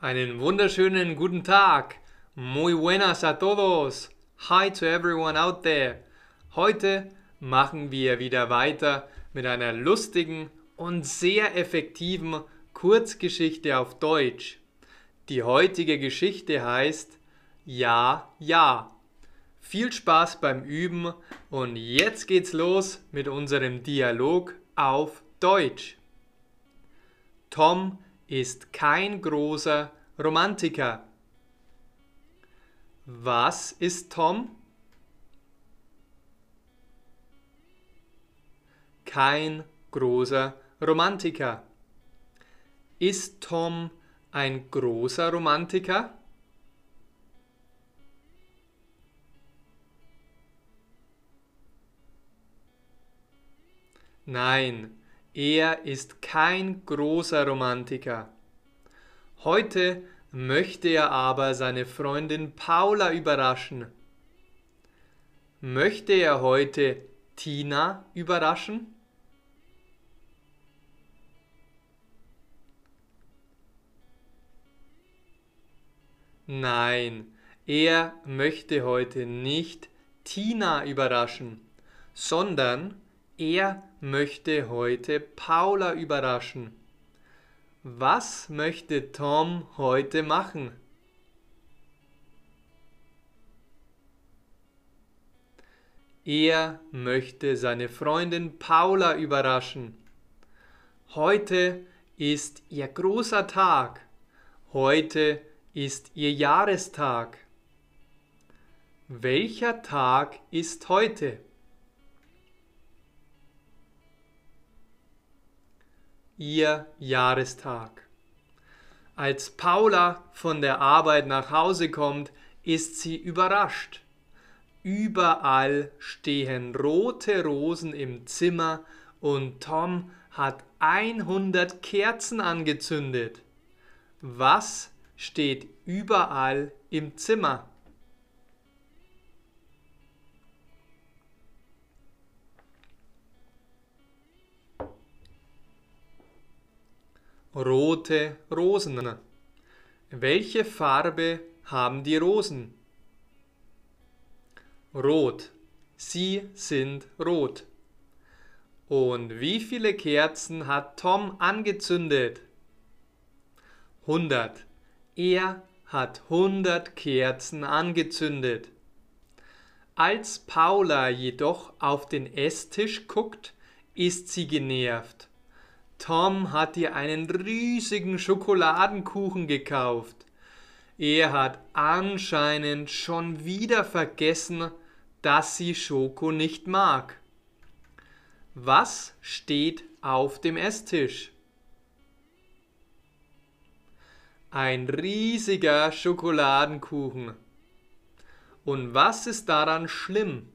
Einen wunderschönen guten Tag. Muy buenas a todos. Hi to everyone out there. Heute machen wir wieder weiter mit einer lustigen und sehr effektiven Kurzgeschichte auf Deutsch. Die heutige Geschichte heißt Ja, ja. Viel Spaß beim Üben und jetzt geht's los mit unserem Dialog auf Deutsch. Tom ist kein großer Romantiker. Was ist Tom? Kein großer Romantiker. Ist Tom ein großer Romantiker? Nein, er ist kein großer Romantiker. Heute möchte er aber seine Freundin Paula überraschen. Möchte er heute Tina überraschen? Nein, er möchte heute nicht Tina überraschen, sondern er möchte heute Paula überraschen. Was möchte Tom heute machen? Er möchte seine Freundin Paula überraschen. Heute ist ihr großer Tag. Heute ist ihr Jahrestag. Welcher Tag ist heute? Ihr Jahrestag. Als Paula von der Arbeit nach Hause kommt, ist sie überrascht. Überall stehen rote Rosen im Zimmer und Tom hat 100 Kerzen angezündet. Was steht überall im Zimmer? Rote Rosen. Welche Farbe haben die Rosen? Rot. Sie sind rot. Und wie viele Kerzen hat Tom angezündet? 100. Er hat 100 Kerzen angezündet. Als Paula jedoch auf den Esstisch guckt, ist sie genervt. Tom hat ihr einen riesigen Schokoladenkuchen gekauft. Er hat anscheinend schon wieder vergessen, dass sie Schoko nicht mag. Was steht auf dem Esstisch? Ein riesiger Schokoladenkuchen. Und was ist daran schlimm?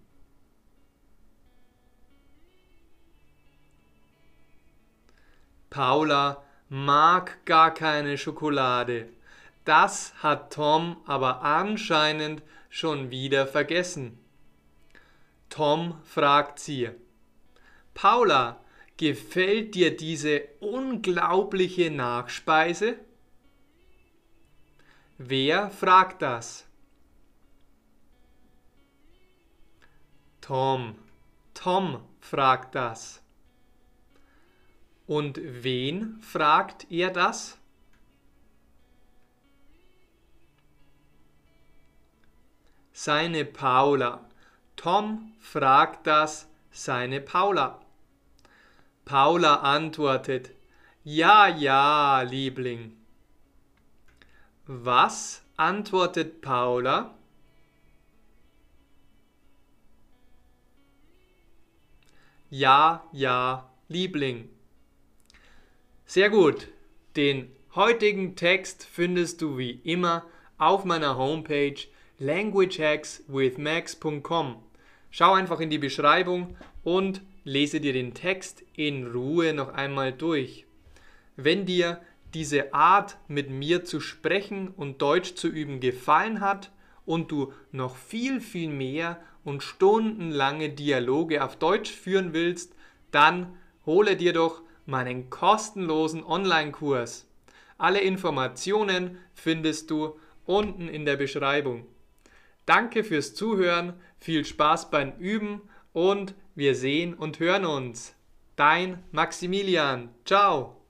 Paula mag gar keine Schokolade. Das hat Tom aber anscheinend schon wieder vergessen. Tom fragt sie, Paula, gefällt dir diese unglaubliche Nachspeise? Wer fragt das? Tom. Tom fragt das. Und wen fragt er das? Seine Paula. Tom fragt das seine Paula. Paula antwortet, Ja, ja, Liebling. Was antwortet Paula? Ja, ja, Liebling. Sehr gut. Den heutigen Text findest du wie immer auf meiner Homepage languagehackswithmax.com. Schau einfach in die Beschreibung und lese dir den Text in Ruhe noch einmal durch. Wenn dir diese Art mit mir zu sprechen und Deutsch zu üben gefallen hat und du noch viel, viel mehr und stundenlange Dialoge auf Deutsch führen willst, dann hole dir doch meinen kostenlosen Online-Kurs. Alle Informationen findest du unten in der Beschreibung. Danke fürs Zuhören, viel Spaß beim Üben und wir sehen und hören uns. Dein Maximilian. Ciao.